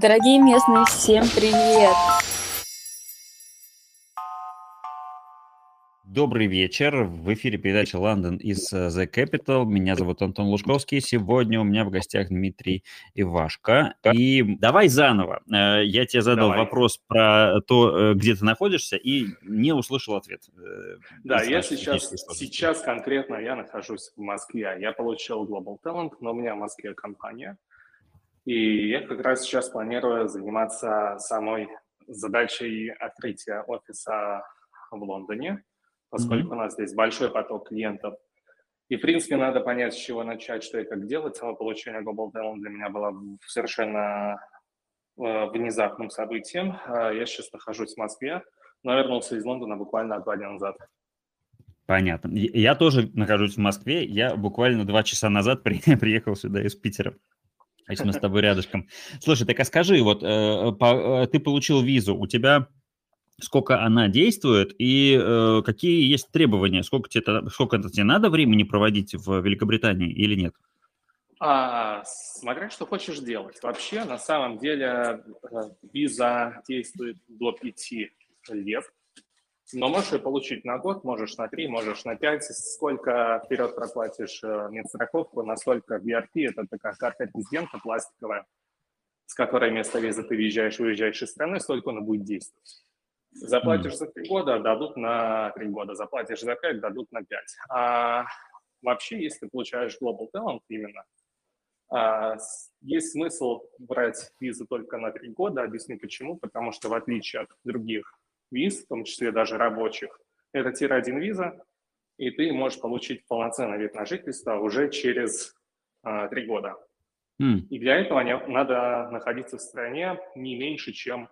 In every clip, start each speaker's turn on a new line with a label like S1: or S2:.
S1: Дорогие местные, всем привет!
S2: Добрый вечер. В эфире передача London из э, The Capital. Меня зовут Антон Лужковский. Сегодня у меня в гостях Дмитрий Ивашко. И давай заново. Э, я тебе задал давай. вопрос про то, э, где ты находишься, и не услышал ответ.
S3: Да, я сейчас, сейчас конкретно я нахожусь в Москве. Я получил Global Talent, но у меня в Москве компания. И я как раз сейчас планирую заниматься самой задачей открытия офиса в Лондоне поскольку mm-hmm. у нас здесь большой поток клиентов. И, в принципе, надо понять, с чего начать, что и как делать. Само получение Global Talent для меня было совершенно э, внезапным событием. Э, я сейчас нахожусь в Москве, но вернулся из Лондона буквально два дня назад.
S2: Понятно. Я тоже нахожусь в Москве. Я буквально два часа назад при, приехал сюда из Питера. Есть мы с тобой рядышком. Слушай, так а скажи, вот э, по, э, ты получил визу, у тебя сколько она действует и э, какие есть требования, сколько, тебе, сколько тебе надо времени проводить в Великобритании или нет?
S3: А, смотря что хочешь делать. Вообще, на самом деле, э, виза действует до пяти лет, но можешь ее получить на год, можешь на три, можешь на пять. Сколько вперед проплатишь э, медстраховку, настолько BRP, это такая карта резидента пластиковая, с которой вместо визы ты въезжаешь, выезжаешь из страны, столько она будет действовать. Заплатишь за три года, дадут на три года. Заплатишь за пять, дадут на пять. А вообще, если ты получаешь Global Talent именно, а, есть смысл брать визу только на три года. Объясню почему. Потому что в отличие от других виз, в том числе даже рабочих, это тир-1 виза, и ты можешь получить полноценный вид на жительство уже через а, три года. Mm. И для этого надо находиться в стране не меньше, чем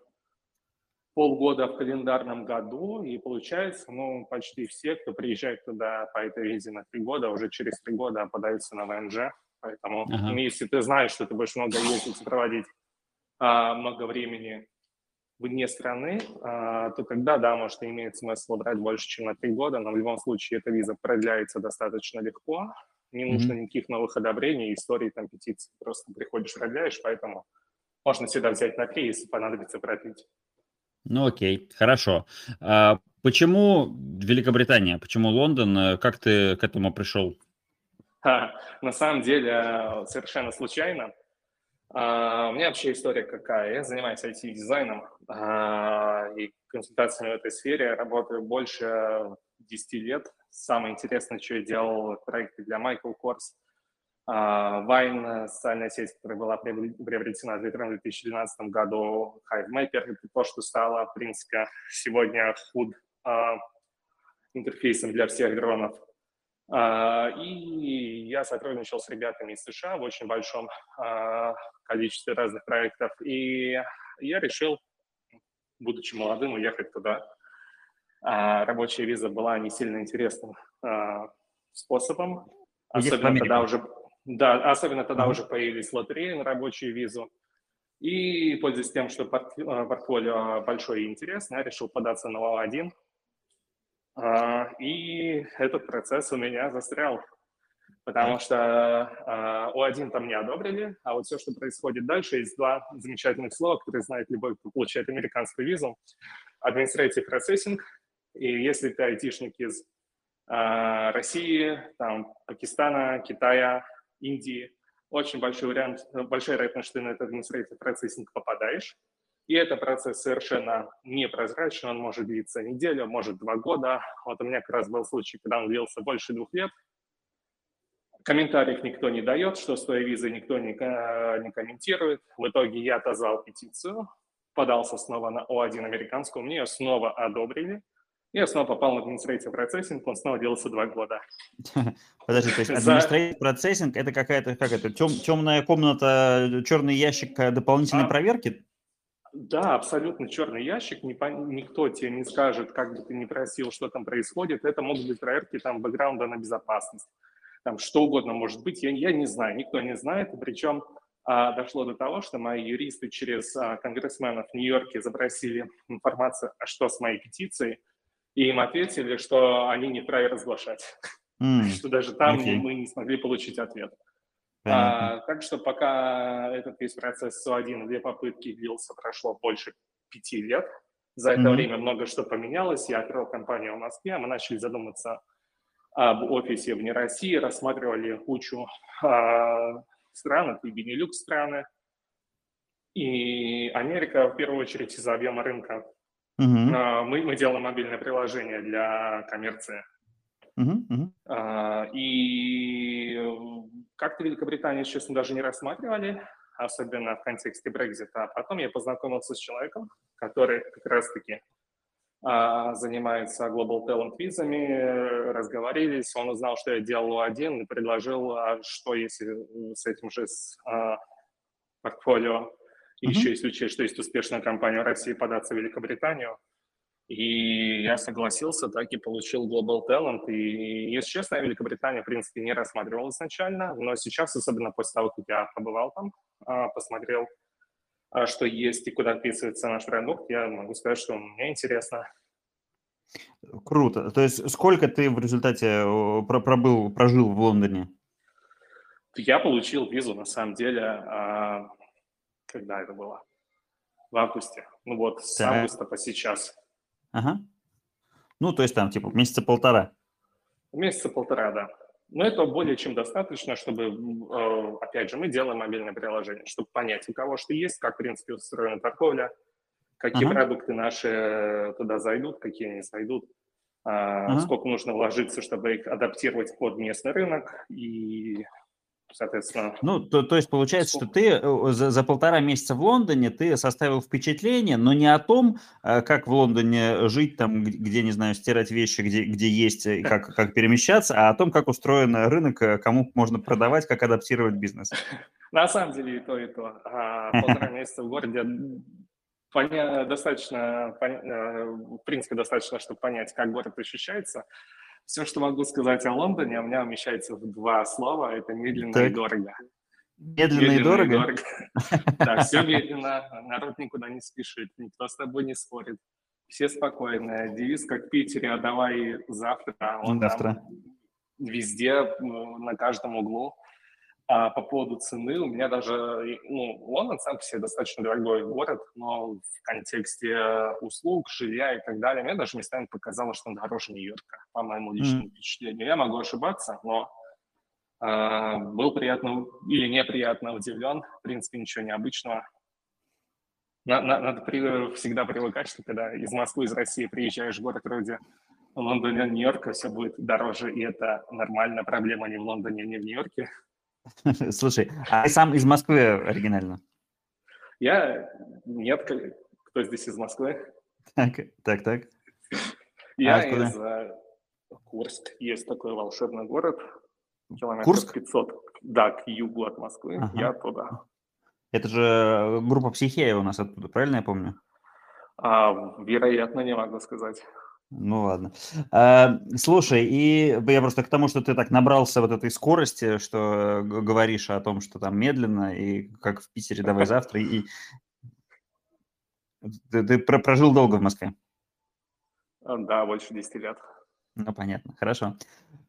S3: полгода в календарном году, и получается, ну, почти все, кто приезжает туда по этой визе на три года, уже через три года подаются на ВНЖ. Поэтому, ага. ну, если ты знаешь, что ты будешь много ездить и проводить а, много времени вне страны, а, то тогда, да, может, имеет смысл брать больше, чем на три года, но в любом случае эта виза продляется достаточно легко, не нужно mm-hmm. никаких новых одобрений, историй, там, петиций, просто приходишь, продляешь, поэтому можно всегда взять на три, если понадобится продлить.
S2: Ну окей, хорошо. А почему Великобритания? Почему Лондон? Как ты к этому пришел?
S3: А, на самом деле э, совершенно случайно. А, у меня вообще история какая. Я занимаюсь IT-дизайном а, и консультациями в этой сфере. Работаю больше 10 лет. Самое интересное, что я делал, проекты для Michael Kors – Вайн, социальная сеть, которая была приобретена в 2012 году, HiveMapper, это то, что стало, в принципе, сегодня худ а, интерфейсом для всех дронов. А, и я сотрудничал с ребятами из США в очень большом количестве разных проектов. И я решил, будучи молодым, уехать туда. Рабочая виза была не сильно интересным способом. Особенно тогда уже да, особенно тогда mm-hmm. уже появились лотереи на рабочую визу. И, пользуясь тем, что э, портфолио большое и интересное, я решил податься на ОА-1. А, и этот процесс у меня застрял, потому что а, О1 там не одобрили, а вот все, что происходит дальше, есть два замечательных слова, которые знает любой, кто получает американскую визу. Administrative Processing, и если ты айтишник из а, России, там, Пакистана, Китая, Индии, очень большой вариант, большая вероятность, что ты на этот административный процессинг попадаешь. И это процесс совершенно непрозрачный, он может длиться неделю, может два года. Вот у меня как раз был случай, когда он длился больше двух лет. Комментариев никто не дает, что с той визой никто не, не комментирует. В итоге я отозвал петицию, подался снова на О1 американскую, мне ее снова одобрили. Я снова попал на административ процессинг, он снова делался два года.
S2: Подожди, то есть административ процессинг это какая-то, как это, тем, темная комната, черный ящик э, дополнительной а? проверки?
S3: Да, абсолютно черный ящик, никто тебе не скажет, как бы ты ни просил, что там происходит. Это могут быть проверки там бэкграунда на безопасность, там что угодно может быть, я, я не знаю, никто не знает. Причем а, дошло до того, что мои юристы через а, конгрессменов в Нью-Йорке запросили информацию, а что с моей петицией, и им ответили, что они не вправе разглашать. Mm. что даже там okay. мы не смогли получить ответ. А, так что пока этот весь процесс СО1, две попытки длился, прошло больше пяти лет. За это mm-hmm. время много что поменялось. Я открыл компанию в Москве, мы начали задуматься об офисе вне России, рассматривали кучу а, стран, это и Бенилюкс страны, и Америка в первую очередь из-за объема рынка. Uh-huh. А, мы, мы делаем мобильное приложение для коммерции. Uh-huh. Uh-huh. А, и как-то Великобританию, честно, даже не рассматривали, особенно в контексте Брекзита. А потом я познакомился с человеком, который как раз-таки а, занимается Global Talent визами, разговорились, он узнал, что я делал один и предложил, а что если с этим же с, а, портфолио, uh-huh. еще если учесть, что есть успешная компания в России, податься в Великобританию. И я согласился, так и получил Global Talent. И, если честно, Великобритания, в принципе, не рассматривал изначально, но сейчас, особенно после того, как я побывал там, а, посмотрел а что есть и куда вписывается наш продукт, я могу сказать, что мне интересно.
S2: Круто. То есть сколько ты в результате пробыл, прожил в Лондоне?
S3: Я получил визу, на самом деле, а, когда это было? В августе. Ну вот, с так. августа по сейчас.
S2: Ага. Ну, то есть там типа месяца полтора.
S3: Месяца полтора, да. Но это более чем достаточно, чтобы, э, опять же, мы делаем мобильное приложение, чтобы понять, у кого что есть, как, в принципе, устроена торговля, какие uh-huh. продукты наши туда зайдут, какие не зайдут, uh-huh. сколько нужно вложиться, чтобы их адаптировать под местный рынок и соответственно.
S2: Ну, то, то есть получается, что ты э, за, за полтора месяца в Лондоне ты составил впечатление, но не о том, э, как в Лондоне жить, там, где, не знаю, стирать вещи, где, где есть, как, как перемещаться, а о том, как устроен рынок, э, кому можно продавать, как адаптировать бизнес.
S3: На самом деле и то, и то. А, полтора месяца в городе достаточно, в принципе, достаточно, чтобы понять, как город ощущается. Все, что могу сказать о Лондоне, у меня умещается в два слова. Это медленно так. и дорого.
S2: Медленно, медленно и дорого? И дорого.
S3: Да, все медленно, народ никуда не спешит, никто с тобой не спорит. Все спокойные. Девиз, как в Питере, а давай завтра. Он завтра. везде, на каждом углу. А по поводу цены, у меня даже, ну, Лондон сам по себе достаточно дорогой город, но в контексте услуг, жилья и так далее, мне даже местами показалось, что он дороже Нью-Йорка, по моему личному mm. впечатлению. Я могу ошибаться, но э, был приятно или неприятно удивлен. В принципе, ничего необычного. На, на, надо при, всегда привыкать, что когда из Москвы, из России приезжаешь в город вроде Лондона, Нью-Йорка, все будет дороже, и это нормальная проблема не в Лондоне, не в Нью-Йорке.
S2: Слушай, а ты сам из Москвы оригинально?
S3: Я... Нет, кто здесь из Москвы?
S2: Так, так, так.
S3: Я а из uh, Курск. Есть такой волшебный город. Километров Курск? 500. Да, к югу от Москвы. Ага. Я туда.
S2: Это же группа Психея у нас оттуда, правильно я помню?
S3: А, вероятно, не могу сказать.
S2: Ну ладно. А, слушай, и я просто к тому, что ты так набрался вот этой скорости, что говоришь о том, что там медленно, и как в Питере давай завтра, и ты, ты прожил долго в Москве?
S3: А, да, больше 10 лет.
S2: Ну, понятно, хорошо.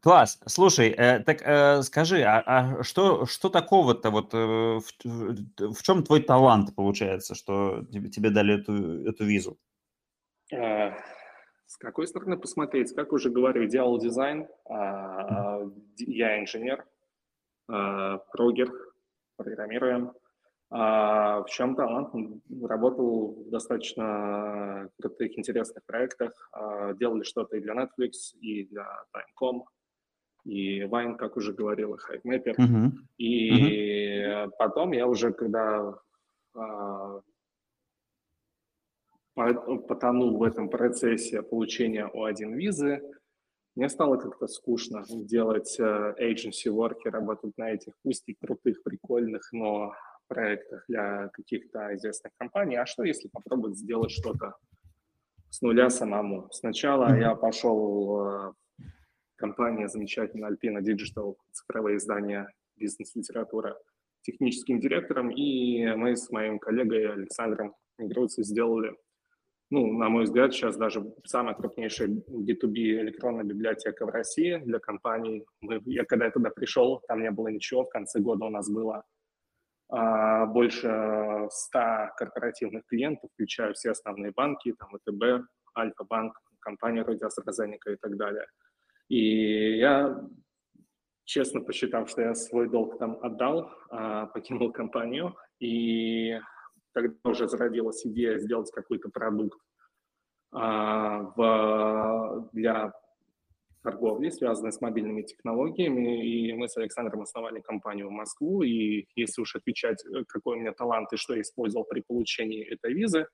S2: Класс. Слушай, э, так э, скажи, а, а что, что такого-то, вот э, в, в, в чем твой талант получается, что тебе, тебе дали эту, эту визу?
S3: С какой стороны посмотреть? Как уже говорю, делал дизайн, а, я инженер, а, прогер, программируем. А в чем талант? Работал в достаточно крутых, интересных проектах. Делали что-то и для Netflix, и для Time.com, и Vine, как уже говорил, и HiveMapper. Uh-huh. И uh-huh. потом я уже, когда потонул в этом процессе получения О1 визы, мне стало как-то скучно делать э, agency work и работать на этих, пусть и крутых, прикольных, но проектах для каких-то известных компаний. А что, если попробовать сделать что-то с нуля самому? Сначала я пошел в э, компания замечательная Alpina Digital, цифровое издание бизнес-литература, техническим директором, и мы с моим коллегой Александром Мигруцей сделали ну, на мой взгляд, сейчас даже самая крупнейшая B2B электронная библиотека в России для компаний. Мы, я когда я туда пришел, там не было ничего, в конце года у нас было а, больше 100 корпоративных клиентов, включая все основные банки, там ВТБ, Альфа-банк, компания вроде AstraZeneca и так далее. И я, честно посчитав, что я свой долг там отдал, а, покинул компанию, и тогда уже зародилась идея сделать какой-то продукт а, в, для торговли, связанной с мобильными технологиями. И мы с Александром основали компанию в Москву. И если уж отвечать, э, какой у меня талант и что я использовал при получении этой визы,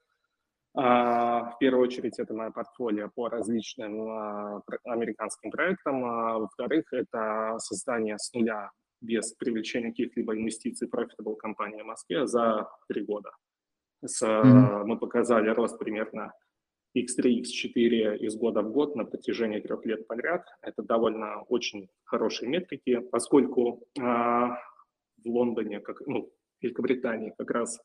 S3: а, в первую очередь, это мое портфолио по различным а, американским проектам. Во-вторых, это создание с нуля без привлечения каких-либо инвестиций profitable компании в Москве за три года. С, mm-hmm. Мы показали рост примерно X3, X4 из года в год на протяжении трех лет подряд. Это довольно очень хорошие метрики, поскольку э, в Лондоне, как, ну, в Великобритании как раз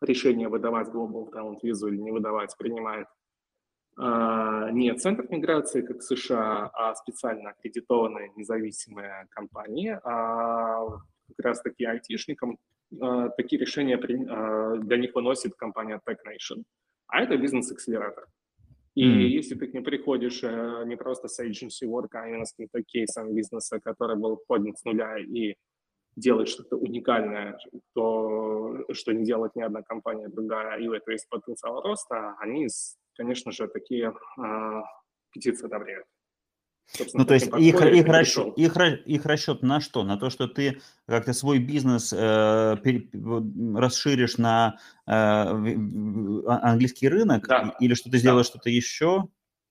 S3: решение выдавать Global Talent визу или не выдавать принимает э, не Центр миграции, как в США, а специально аккредитованные независимые компании, а как раз таки айтишникам такие решения э, для них выносит компания TechNation. А это бизнес-акселератор. И mm. если ты к ним приходишь э, не просто с agency work, а именно с каким-то кейсом бизнеса, который был поднят с нуля и делает что-то уникальное, то, что не делает ни одна компания другая, и у этого есть потенциал роста, они, конечно же, такие э, петиции одобряют.
S2: Ну, то есть их, их, расчет, их, их расчет на что? На то, что ты как-то свой бизнес э, пере, расширишь на э, английский рынок да. или что ты сделаешь да. что-то еще?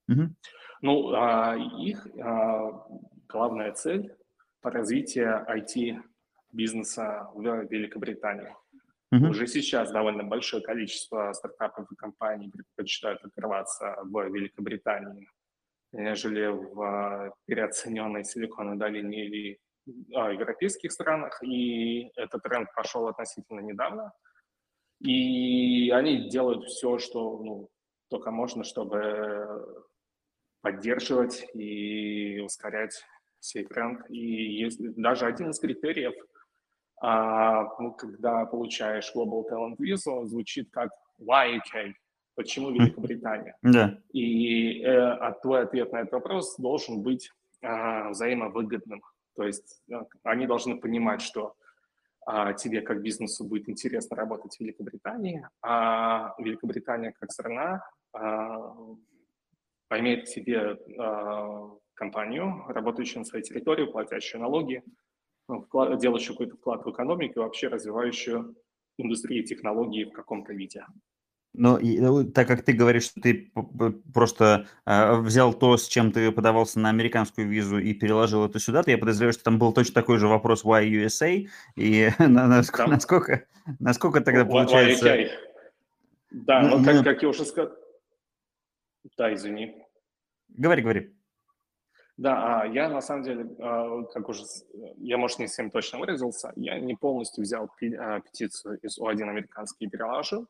S3: Угу. Ну, а, их а, главная цель по развитию IT-бизнеса в Великобритании. Угу. Уже сейчас довольно большое количество стартапов и компаний предпочитают открываться в Великобритании нежели в а, переоцененной Силиконовой долине или а, европейских странах. И этот тренд пошел относительно недавно. И они делают все, что ну, только можно, чтобы поддерживать и ускорять сей тренд. И есть даже один из критериев, а, ну, когда получаешь Global Talent Visa, звучит как YK, Почему Великобритания? Да. И э, а твой ответ на этот вопрос должен быть э, взаимовыгодным. То есть э, они должны понимать, что э, тебе как бизнесу будет интересно работать в Великобритании, а Великобритания как страна э, поймет себе э, компанию, работающую на своей территории, платящую налоги, вклад, делающую какой-то вклад в экономику и вообще развивающую индустрию технологий в каком-то виде.
S2: Ну, ну, так как ты говоришь, что ты просто э, взял то, с чем ты подавался на американскую визу и переложил это сюда, то я подозреваю, что там был точно такой же вопрос Why USA, и насколько, насколько, насколько тогда получается... Why
S3: да, ну, ну как, ну... как я уже сказал... Да, извини.
S2: Говори, говори.
S3: Да, а я на самом деле, а, как уже, я, может, не всем точно выразился, я не полностью взял петицию из О1 американский и переложил,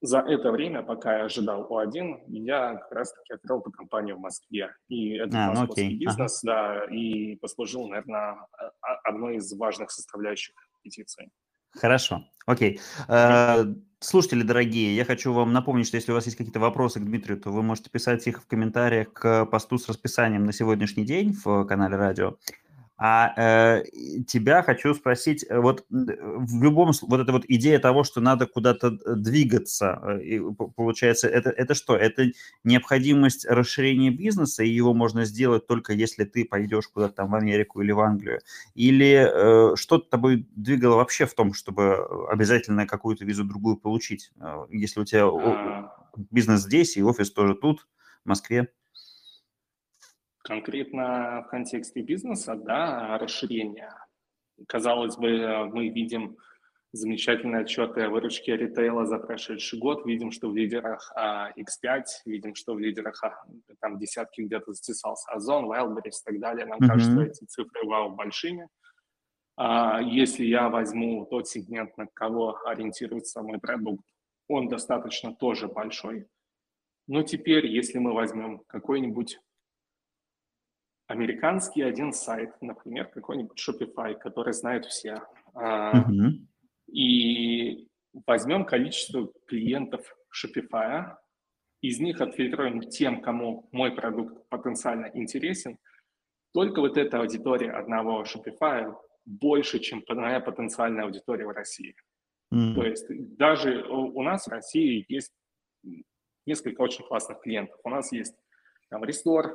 S3: за это время, пока я ожидал О1, я как раз-таки открыл эту компанию в Москве. И это а, ну московский ну, бизнес, ага. да, и послужил, наверное, одной из важных составляющих петиции.
S2: Хорошо, окей. Э, слушатели дорогие, я хочу вам напомнить, что если у вас есть какие-то вопросы к Дмитрию, то вы можете писать их в комментариях к посту с расписанием на сегодняшний день в канале радио. А э, тебя хочу спросить, э, вот в любом вот эта вот идея того, что надо куда-то э, двигаться, э, и, получается, это, это что? Это необходимость расширения бизнеса, и его можно сделать только если ты пойдешь куда-то там в Америку или в Англию? Или э, что-то тобой двигало вообще в том, чтобы обязательно какую-то визу другую получить, если у тебя а. бизнес здесь и офис тоже тут, в Москве?
S3: Конкретно в контексте бизнеса, да, расширение. Казалось бы, мы видим замечательные отчеты о выручке ритейла за прошедший год, видим, что в лидерах а, X5, видим, что в лидерах а, там десятки где-то затесался Озон, Wildberries и так далее. Нам mm-hmm. кажется, эти цифры вау большими. А, если я возьму тот сегмент, на кого ориентируется мой продукт, он достаточно тоже большой. Но теперь, если мы возьмем какой-нибудь американский один сайт, например, какой-нибудь Shopify, который знают все, uh-huh. и возьмем количество клиентов Shopify, из них отфильтруем тем, кому мой продукт потенциально интересен, только вот эта аудитория одного Shopify больше, чем моя потенциальная аудитория в России. Mm-hmm. То есть даже у нас в России есть несколько очень классных клиентов. У нас есть там Restore,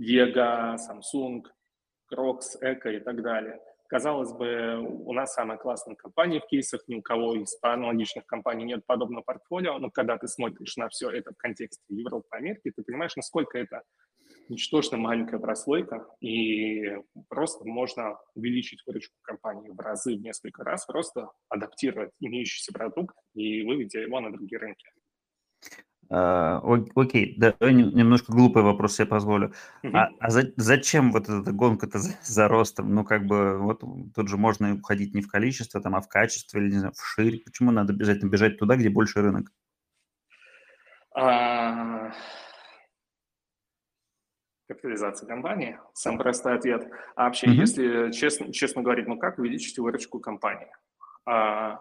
S3: Diego, Samsung, Crocs, Echo и так далее. Казалось бы, у нас самая классная компания в кейсах, ни у кого из аналогичных компаний нет подобного портфолио, но когда ты смотришь на все это в контексте Европы, Америки, ты понимаешь, насколько это ничтожно маленькая прослойка, и просто можно увеличить выручку компании в разы, в несколько раз, просто адаптировать имеющийся продукт и выведя его на другие рынки.
S2: А, окей, давай немножко глупый вопрос себе позволю. А, а за, зачем вот эта гонка-то за, за ростом? Ну, как бы, вот тут же можно уходить не в количество, там, а в качестве или, не знаю, в шире. Почему надо обязательно бежать туда, где больше рынок?
S3: А... Капитализация компании. Самый простой ответ. А вообще, mm-hmm. если честно, честно говорить, ну как увеличить выручку компании? А,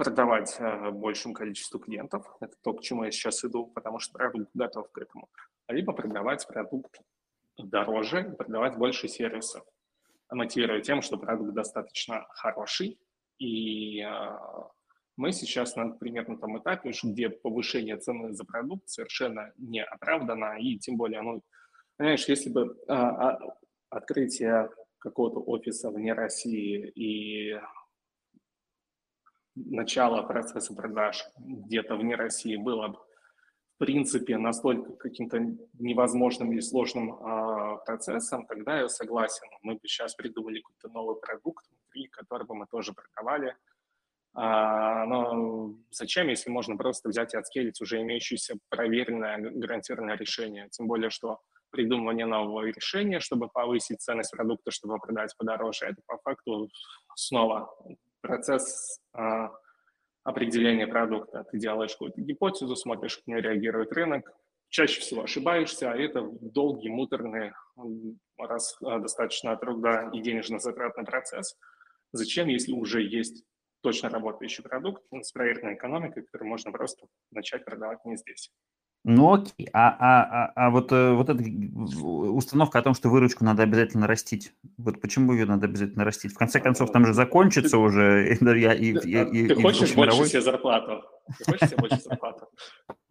S3: продавать э, большему количеству клиентов. Это то, к чему я сейчас иду, потому что продукт готов к этому. Либо продавать продукт дороже, продавать больше сервисов, мотивируя тем, что продукт достаточно хороший. И э, мы сейчас, на том этапе, где повышение цены за продукт совершенно не оправдано, и тем более, ну, понимаешь, если бы а, открытие какого-то офиса вне России и начало процесса продаж где-то вне России было бы в принципе настолько каким-то невозможным или сложным э, процессом, тогда я согласен. Мы бы сейчас придумали какой-то новый продукт внутри, бы мы тоже продавали. А, но зачем, если можно просто взять и отскелить уже имеющееся проверенное, гарантированное решение? Тем более, что придумывание нового решения, чтобы повысить ценность продукта, чтобы продать подороже, это по факту снова процесс а, определения продукта. Ты делаешь какую-то гипотезу, смотришь, как нее реагирует рынок, чаще всего ошибаешься, а это долгий, муторный, раз а, достаточно труда и денежно затратный процесс. Зачем, если уже есть точно работающий продукт с проверенной экономикой, который можно просто начать продавать не здесь?
S2: Ну окей, а, а, а, а вот, э, вот эта установка о том, что выручку надо обязательно растить, вот почему ее надо обязательно растить? В конце концов, там же закончится уже.
S3: И, и, и, ты и, хочешь больше мировой... себе зарплату? Ты хочешь себе больше зарплату?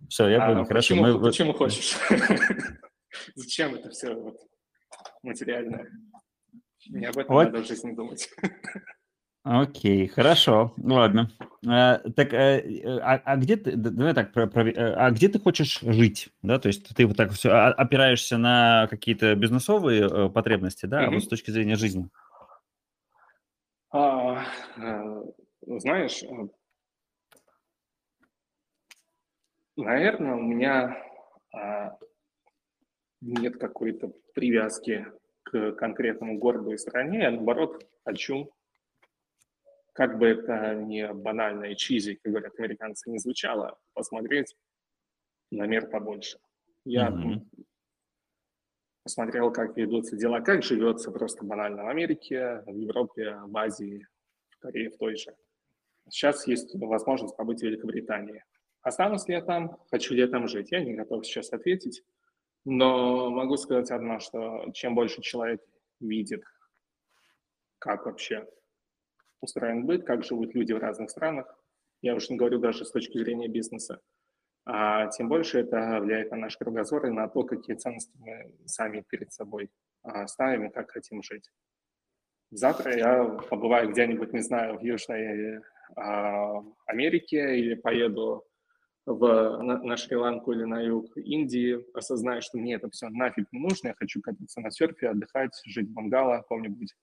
S2: Все, я понял, а, хорошо.
S3: Почему, мы... почему хочешь? Зачем это все вот, материальное? Не об этом вот. надо в жизни думать.
S2: Окей, хорошо, ладно. А, так, а, а, а где ты, давай так, про, про, а где ты хочешь жить, да? То есть ты вот так все опираешься на какие-то бизнесовые э, потребности, да, mm-hmm. вот с точки зрения жизни?
S3: А, знаешь, наверное, у меня а, нет какой-то привязки к конкретному городу и стране, я наоборот хочу как бы это не банально и чизи, как говорят американцы, не звучало, посмотреть на мир побольше. Я mm-hmm. посмотрел, как ведутся дела, как живется просто банально в Америке, в Европе, в Азии, в Корее в той же. Сейчас есть возможность побыть в Великобритании. Останусь ли я там? Хочу ли я там жить? Я не готов сейчас ответить. Но могу сказать одно, что чем больше человек видит, как вообще устроен быт, как живут люди в разных странах. Я уж не говорю даже с точки зрения бизнеса. А тем больше это влияет на наш кругозор и на то, какие ценности мы сами перед собой а, ставим и как хотим жить. Завтра я побываю где-нибудь, не знаю, в Южной а, Америке или поеду в, на, на Шри-Ланку или на юг Индии, осознаю, что мне это все нафиг не нужно, я хочу кататься на серфе, отдыхать, жить в бангало каком-нибудь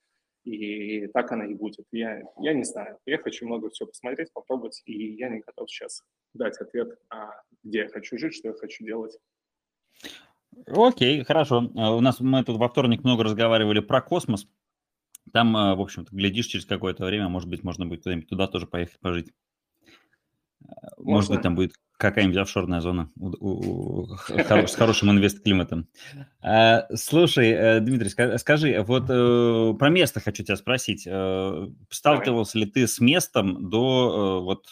S3: и так она и будет. Я, я не знаю. Я хочу много все посмотреть, попробовать, и я не готов сейчас дать ответ, а где я хочу жить, что я хочу делать.
S2: Окей, хорошо. А, у нас мы тут во вторник много разговаривали про космос. Там, а, в общем-то, глядишь, через какое-то время, может быть, можно будет куда-нибудь туда тоже поехать пожить. Может быть, там будет какая-нибудь офшорная зона с хорошим инвест-климатом. А, слушай, э, Дмитрий, скажи, вот э, про место хочу тебя спросить. Э, сталкивался ли ты с местом до вот,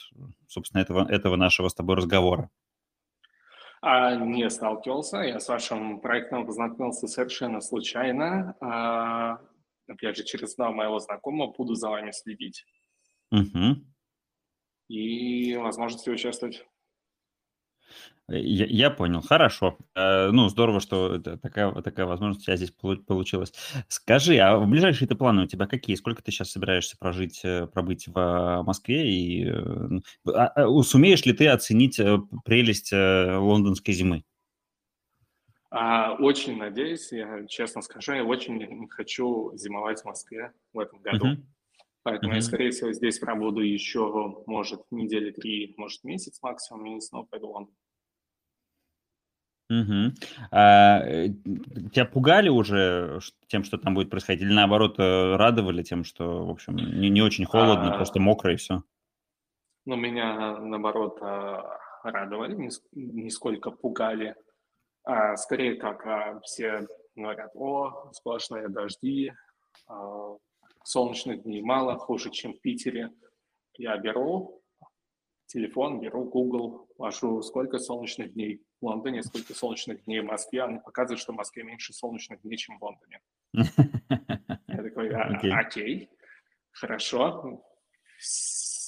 S2: собственно, этого, этого нашего с тобой разговора?
S3: А, не сталкивался. Я с вашим проектом познакомился совершенно случайно. А, опять же, через одного моего знакомого буду за вами следить.
S2: Угу.
S3: И возможности участвовать.
S2: Я, я понял, хорошо. Э, ну, здорово, что такая, такая возможность у тебя здесь получилась. Скажи, а в ближайшие ты планы у тебя какие? Сколько ты сейчас собираешься прожить, э, пробыть в Москве? И э, а, а, сумеешь ли ты оценить прелесть лондонской зимы?
S3: А, очень надеюсь, я честно скажу, я очень хочу зимовать в Москве в этом году. Uh-huh. Поэтому uh-huh. я, скорее всего, здесь пробуду еще, может, недели три, может, месяц максимум, и снова пойду в Лондон.
S2: Угу. А, э, тебя пугали уже тем, что там будет происходить, или наоборот э, радовали тем, что, в общем, не, не очень холодно, а, просто мокро и все?
S3: Ну, меня, наоборот, а, радовали, нисколько пугали. А, скорее, как а, все говорят, о, сплошные дожди, а, солнечных дней мало, хуже, чем в Питере. Я беру телефон, беру Google, ввожу, сколько солнечных дней в Лондоне, сколько солнечных дней в Москве. Он показывает, что в Москве меньше солнечных дней, чем в Лондоне. Я такой, «А, окей, хорошо,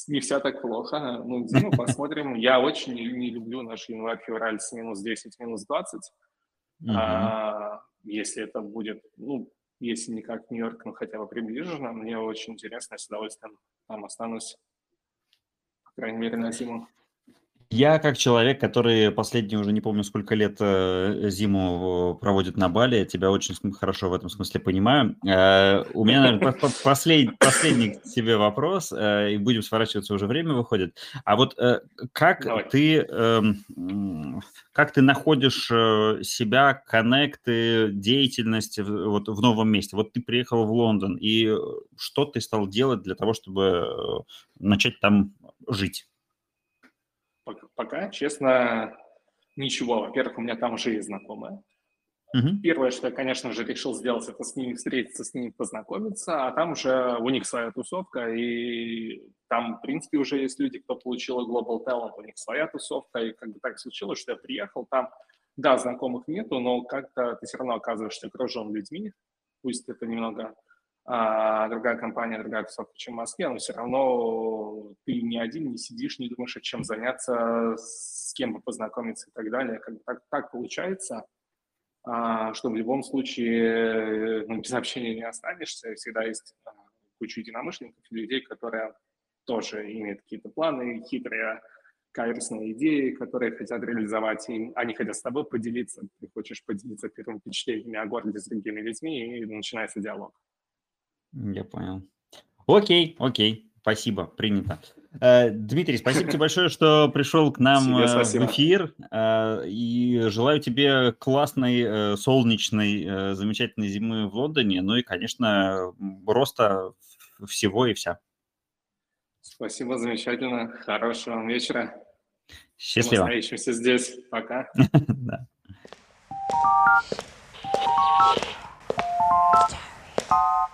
S3: не все так плохо. Ну, зиму посмотрим. Я очень не люблю наш январь-февраль с минус 10, минус 20. А, если это будет, ну, если не как Нью-Йорк, но хотя бы приближенно, мне очень интересно, я с удовольствием там останусь крайней мере, на зиму.
S2: Я как человек, который последние уже не помню сколько лет э, зиму проводит на Бали, тебя очень хорошо в этом смысле понимаю. Э, у меня, наверное, послед, последний к тебе вопрос, э, и будем сворачиваться, уже время выходит. А вот как Давай. ты эм, как ты находишь себя, коннекты, деятельность вот в новом месте? Вот ты приехал в Лондон, и что ты стал делать для того, чтобы начать там жить?
S3: Пока, честно, ничего. Во-первых, у меня там уже есть знакомые. Uh-huh. Первое, что я, конечно же, решил сделать, это с ними встретиться, с ними познакомиться, а там уже у них своя тусовка, и там, в принципе, уже есть люди, кто получил Global Talent, у них своя тусовка, и как бы так случилось, что я приехал там, да, знакомых нету, но как-то ты все равно оказываешься окружен людьми, пусть это немного а, другая компания, другая тусовка, чем в Москве, но все равно ты не один, не сидишь, не думаешь, чем заняться, с кем бы познакомиться и так далее. Как так, так получается, а, что в любом случае ну, без общения не останешься, всегда есть а, куча единомышленников, людей, которые тоже имеют какие-то планы, хитрые, каверсные идеи, которые хотят реализовать, и они хотят с тобой поделиться, ты хочешь поделиться первыми впечатлениями о городе с другими людьми, и начинается диалог.
S2: Я понял. Окей, окей, спасибо, принято. Э, Дмитрий, спасибо тебе большое, что пришел к нам э, в эфир. Э, и желаю тебе классной, солнечной, замечательной зимы в Лондоне. Ну и, конечно, роста всего и вся.
S3: Спасибо, замечательно. Хорошего вам вечера.
S2: Счастливо.
S3: Мы встретимся здесь. Пока. Да. あ。